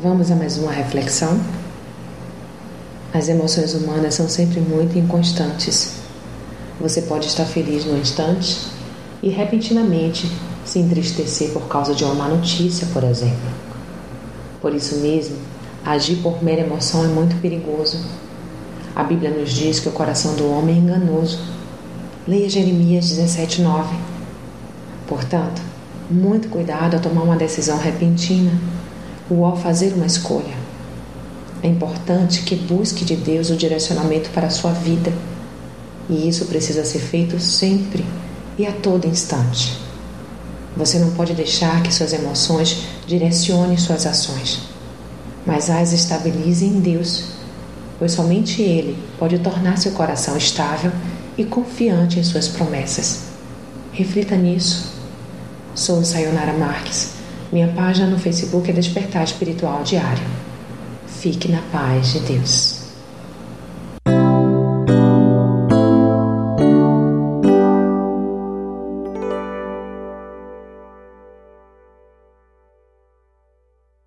Vamos a mais uma reflexão? As emoções humanas são sempre muito inconstantes. Você pode estar feliz no instante e repentinamente se entristecer por causa de uma má notícia, por exemplo. Por isso mesmo, agir por mera emoção é muito perigoso. A Bíblia nos diz que o coração do homem é enganoso. Leia Jeremias 17:9. Portanto, muito cuidado ao tomar uma decisão repentina ou ao fazer uma escolha. É importante que busque de Deus o direcionamento para a sua vida, e isso precisa ser feito sempre e a todo instante. Você não pode deixar que suas emoções direcionem suas ações, mas as estabilize em Deus, pois somente Ele pode tornar seu coração estável e confiante em suas promessas. Reflita nisso. Sou Sayonara Marques. Minha página no Facebook é Despertar Espiritual Diário. Fique na paz de Deus.